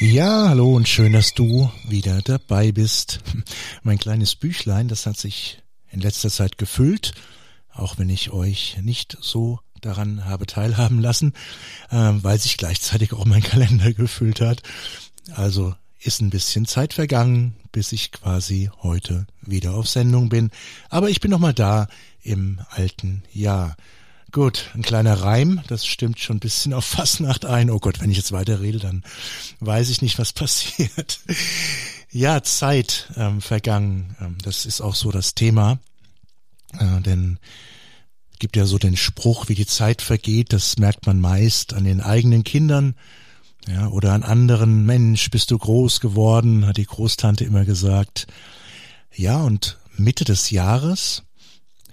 Ja, hallo und schön, dass du wieder dabei bist. Mein kleines Büchlein, das hat sich in letzter Zeit gefüllt, auch wenn ich euch nicht so daran habe teilhaben lassen, äh, weil sich gleichzeitig auch mein Kalender gefüllt hat. Also ist ein bisschen Zeit vergangen, bis ich quasi heute wieder auf Sendung bin. Aber ich bin noch mal da im alten Jahr. Gut, ein kleiner Reim, das stimmt schon ein bisschen auf Fastnacht ein. Oh Gott, wenn ich jetzt weiter rede, dann weiß ich nicht, was passiert. Ja, Zeit ähm, vergangen, ähm, das ist auch so das Thema. Äh, denn gibt ja so den Spruch, wie die Zeit vergeht, das merkt man meist an den eigenen Kindern, ja, oder an anderen, Mensch, bist du groß geworden, hat die Großtante immer gesagt. Ja, und Mitte des Jahres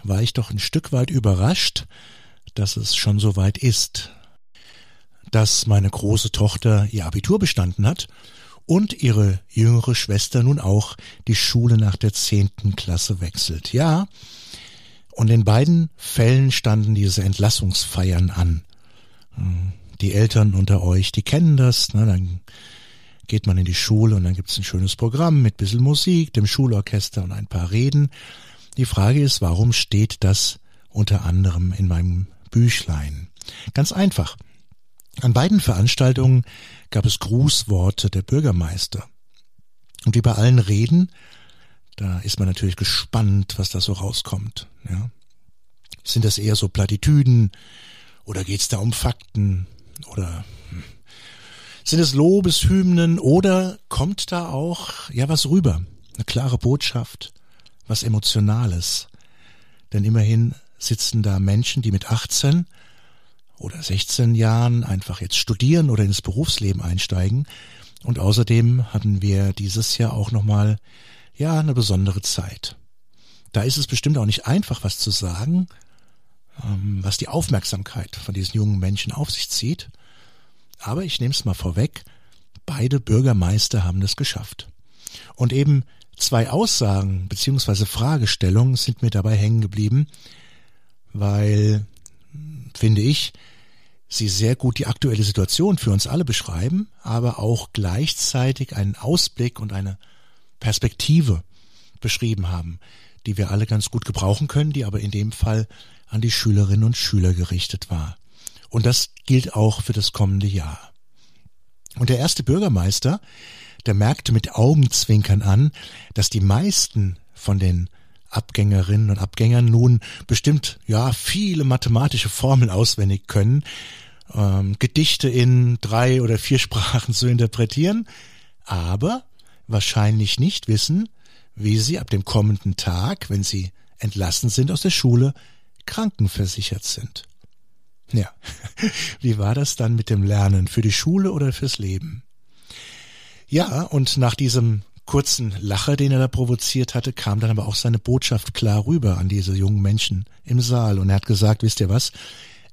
war ich doch ein Stück weit überrascht, dass es schon so weit ist, dass meine große Tochter ihr Abitur bestanden hat und ihre jüngere Schwester nun auch die Schule nach der zehnten Klasse wechselt. Ja, und in beiden Fällen standen diese Entlassungsfeiern an. Die Eltern unter euch, die kennen das. Ne? Dann geht man in die Schule und dann gibt's ein schönes Programm mit bisschen Musik, dem Schulorchester und ein paar Reden. Die Frage ist, warum steht das unter anderem in meinem Büchlein? Ganz einfach. An beiden Veranstaltungen gab es Grußworte der Bürgermeister. Und wie bei allen Reden da ist man natürlich gespannt, was da so rauskommt. Ja. Sind das eher so Plattitüden oder geht's da um Fakten oder sind es Lobeshymnen oder kommt da auch ja was rüber? Eine klare Botschaft, was Emotionales. Denn immerhin sitzen da Menschen, die mit 18 oder 16 Jahren einfach jetzt studieren oder ins Berufsleben einsteigen. Und außerdem hatten wir dieses Jahr auch nochmal ja, eine besondere Zeit. Da ist es bestimmt auch nicht einfach, was zu sagen, was die Aufmerksamkeit von diesen jungen Menschen auf sich zieht. Aber ich nehme es mal vorweg, beide Bürgermeister haben es geschafft. Und eben zwei Aussagen beziehungsweise Fragestellungen sind mir dabei hängen geblieben, weil, finde ich, sie sehr gut die aktuelle Situation für uns alle beschreiben, aber auch gleichzeitig einen Ausblick und eine Perspektive beschrieben haben, die wir alle ganz gut gebrauchen können, die aber in dem Fall an die Schülerinnen und Schüler gerichtet war. Und das gilt auch für das kommende Jahr. Und der erste Bürgermeister, der merkte mit Augenzwinkern an, dass die meisten von den Abgängerinnen und Abgängern nun bestimmt ja viele mathematische Formeln auswendig können, ähm, Gedichte in drei oder vier Sprachen zu interpretieren, aber wahrscheinlich nicht wissen, wie sie ab dem kommenden Tag, wenn sie entlassen sind aus der Schule, krankenversichert sind. Ja, wie war das dann mit dem Lernen für die Schule oder fürs Leben? Ja, und nach diesem kurzen Lacher, den er da provoziert hatte, kam dann aber auch seine Botschaft klar rüber an diese jungen Menschen im Saal. Und er hat gesagt, wisst ihr was?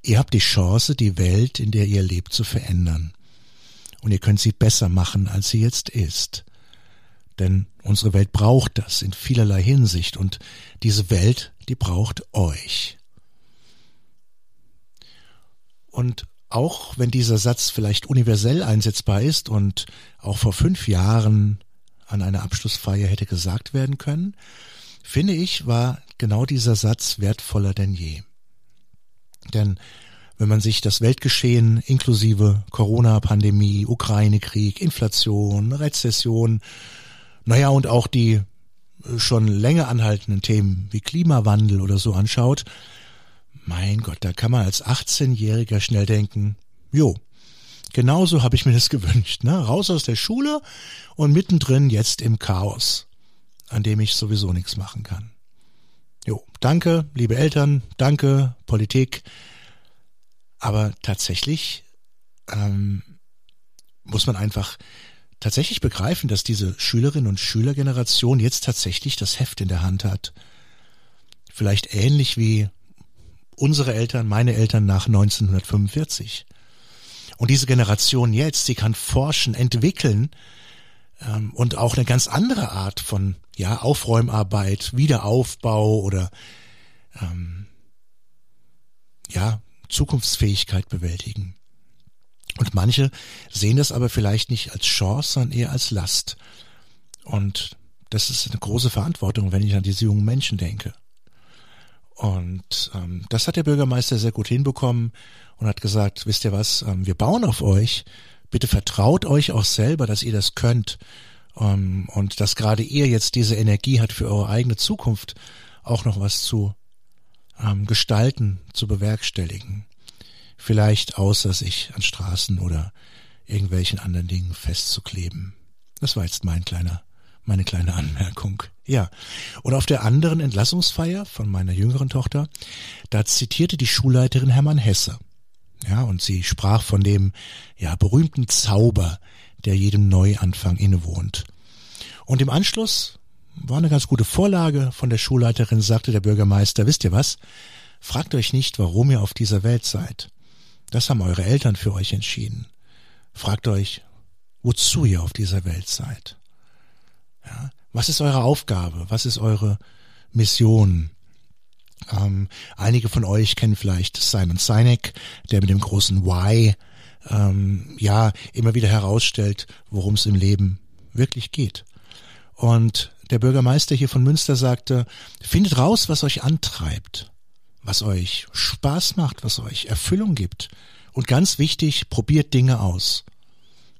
Ihr habt die Chance, die Welt, in der ihr lebt, zu verändern. Und ihr könnt sie besser machen, als sie jetzt ist. Denn unsere Welt braucht das in vielerlei Hinsicht und diese Welt, die braucht euch. Und auch wenn dieser Satz vielleicht universell einsetzbar ist und auch vor fünf Jahren an einer Abschlussfeier hätte gesagt werden können, finde ich, war genau dieser Satz wertvoller denn je. Denn wenn man sich das Weltgeschehen inklusive Corona-Pandemie, Ukraine-Krieg, Inflation, Rezession, naja, und auch die äh, schon länger anhaltenden Themen wie Klimawandel oder so anschaut, mein Gott, da kann man als 18-Jähriger schnell denken, jo, genauso habe ich mir das gewünscht, ne? Raus aus der Schule und mittendrin jetzt im Chaos, an dem ich sowieso nichts machen kann. Jo, danke, liebe Eltern, danke, Politik. Aber tatsächlich ähm, muss man einfach tatsächlich begreifen, dass diese Schülerinnen und Schülergeneration jetzt tatsächlich das Heft in der Hand hat. Vielleicht ähnlich wie unsere Eltern, meine Eltern nach 1945. Und diese Generation jetzt, sie kann forschen, entwickeln, ähm, und auch eine ganz andere Art von ja Aufräumarbeit, Wiederaufbau oder ähm, ja Zukunftsfähigkeit bewältigen. Und manche sehen das aber vielleicht nicht als Chance, sondern eher als Last. Und das ist eine große Verantwortung, wenn ich an diese jungen Menschen denke. Und ähm, das hat der Bürgermeister sehr gut hinbekommen und hat gesagt, wisst ihr was, ähm, wir bauen auf euch, bitte vertraut euch auch selber, dass ihr das könnt ähm, und dass gerade ihr jetzt diese Energie hat für eure eigene Zukunft auch noch was zu ähm, gestalten, zu bewerkstelligen. Vielleicht außer sich an Straßen oder irgendwelchen anderen Dingen festzukleben. Das war jetzt mein kleiner, meine kleine Anmerkung. Ja. Und auf der anderen Entlassungsfeier von meiner jüngeren Tochter, da zitierte die Schulleiterin Hermann Hesse. Ja, und sie sprach von dem, ja, berühmten Zauber, der jedem Neuanfang innewohnt. Und im Anschluss war eine ganz gute Vorlage von der Schulleiterin, sagte der Bürgermeister, wisst ihr was? Fragt euch nicht, warum ihr auf dieser Welt seid. Das haben eure Eltern für euch entschieden. Fragt euch, wozu ihr auf dieser Welt seid. Ja, was ist eure Aufgabe? Was ist eure Mission? Ähm, einige von euch kennen vielleicht Simon Sinek, der mit dem großen Why ähm, ja immer wieder herausstellt, worum es im Leben wirklich geht. Und der Bürgermeister hier von Münster sagte, findet raus, was euch antreibt, was euch Spaß macht, was euch Erfüllung gibt. Und ganz wichtig, probiert Dinge aus.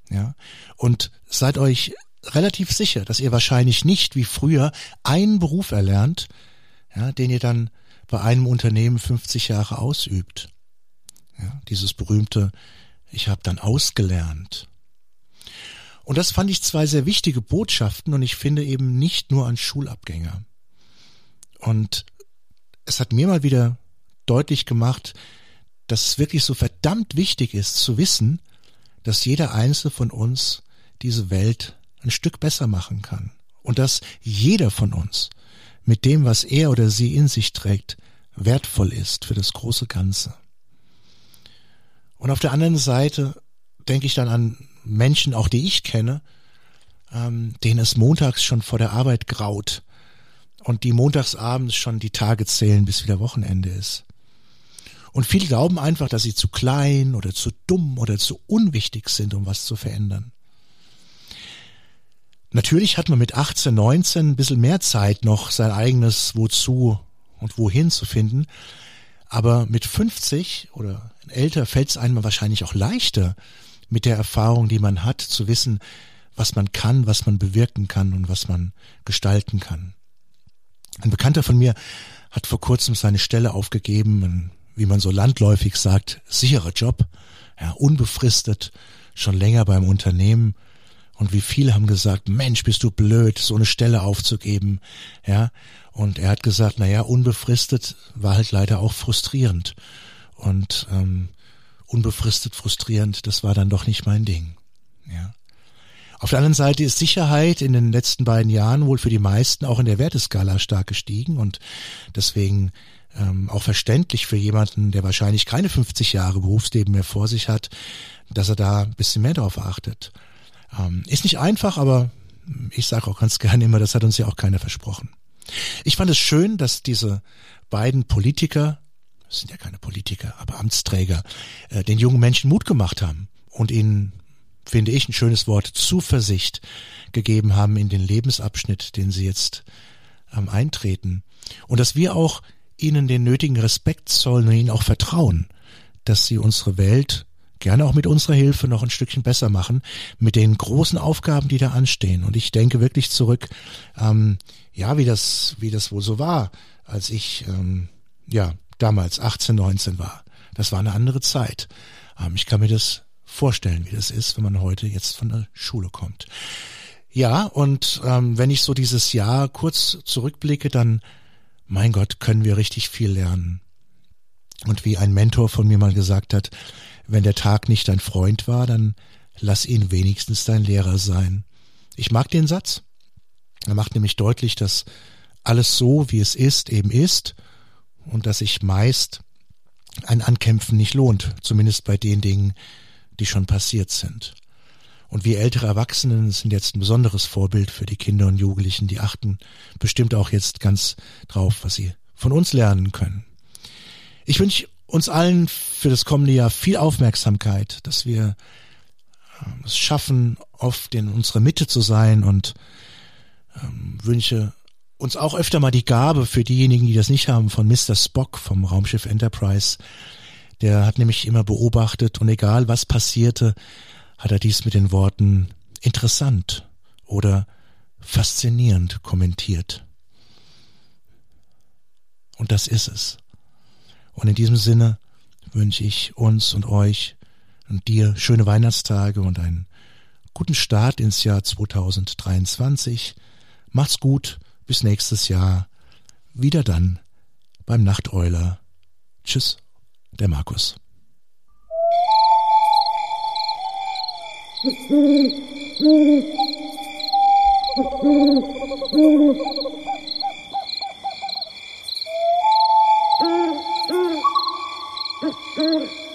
Ja. Und seid euch relativ sicher, dass ihr wahrscheinlich nicht wie früher einen Beruf erlernt, ja, den ihr dann bei einem Unternehmen 50 Jahre ausübt. Ja, dieses berühmte, ich habe dann ausgelernt. Und das fand ich zwei sehr wichtige Botschaften und ich finde eben nicht nur an Schulabgänger. Und es hat mir mal wieder deutlich gemacht, dass es wirklich so verdammt wichtig ist zu wissen, dass jeder Einzelne von uns diese Welt ein Stück besser machen kann. Und dass jeder von uns mit dem, was er oder sie in sich trägt, wertvoll ist für das große Ganze. Und auf der anderen Seite denke ich dann an Menschen, auch die ich kenne, ähm, denen es montags schon vor der Arbeit graut und die montagsabends schon die Tage zählen, bis wieder Wochenende ist. Und viele glauben einfach, dass sie zu klein oder zu dumm oder zu unwichtig sind, um was zu verändern. Natürlich hat man mit 18, 19 ein bisschen mehr Zeit noch sein eigenes Wozu und wohin zu finden. Aber mit 50 oder älter fällt es einem wahrscheinlich auch leichter, mit der Erfahrung, die man hat, zu wissen, was man kann, was man bewirken kann und was man gestalten kann. Ein Bekannter von mir hat vor kurzem seine Stelle aufgegeben, wie man so landläufig sagt, sicherer Job, ja, unbefristet, schon länger beim Unternehmen und wie viele haben gesagt, Mensch, bist du blöd, so eine Stelle aufzugeben, ja. Und er hat gesagt, na ja, unbefristet war halt leider auch frustrierend. Und ähm, unbefristet frustrierend, das war dann doch nicht mein Ding, ja. Auf der anderen Seite ist Sicherheit in den letzten beiden Jahren wohl für die meisten auch in der Werteskala stark gestiegen und deswegen ähm, auch verständlich für jemanden, der wahrscheinlich keine 50 Jahre Berufsleben mehr vor sich hat, dass er da ein bisschen mehr darauf achtet. Ähm, ist nicht einfach, aber ich sage auch ganz gerne immer, das hat uns ja auch keiner versprochen. Ich fand es schön, dass diese beiden Politiker, das sind ja keine Politiker, aber Amtsträger, äh, den jungen Menschen Mut gemacht haben und ihnen, finde ich, ein schönes Wort, Zuversicht gegeben haben in den Lebensabschnitt, den sie jetzt ähm, eintreten. Und dass wir auch ihnen den nötigen Respekt zollen und ihnen auch vertrauen, dass sie unsere Welt gerne auch mit unserer Hilfe noch ein Stückchen besser machen, mit den großen Aufgaben, die da anstehen. Und ich denke wirklich zurück, ähm, ja, wie das, wie das wohl so war, als ich, ähm, ja, damals 18, 19 war. Das war eine andere Zeit. Ähm, ich kann mir das vorstellen, wie das ist, wenn man heute jetzt von der Schule kommt. Ja, und ähm, wenn ich so dieses Jahr kurz zurückblicke, dann, mein Gott, können wir richtig viel lernen. Und wie ein Mentor von mir mal gesagt hat, wenn der Tag nicht dein Freund war, dann lass ihn wenigstens dein Lehrer sein. Ich mag den Satz. Er macht nämlich deutlich, dass alles so, wie es ist, eben ist und dass sich meist ein Ankämpfen nicht lohnt, zumindest bei den Dingen, die schon passiert sind. Und wir ältere Erwachsenen sind jetzt ein besonderes Vorbild für die Kinder und Jugendlichen. Die achten bestimmt auch jetzt ganz drauf, was sie von uns lernen können. Ich wünsche uns allen für das kommende Jahr viel Aufmerksamkeit, dass wir ähm, es schaffen, oft in unserer Mitte zu sein und ähm, wünsche uns auch öfter mal die Gabe für diejenigen, die das nicht haben, von Mr. Spock vom Raumschiff Enterprise. Der hat nämlich immer beobachtet und egal was passierte, hat er dies mit den Worten interessant oder faszinierend kommentiert. Und das ist es. Und in diesem Sinne wünsche ich uns und euch und dir schöne Weihnachtstage und einen guten Start ins Jahr 2023. Macht's gut, bis nächstes Jahr. Wieder dann beim Nachteuler. Tschüss, der Markus.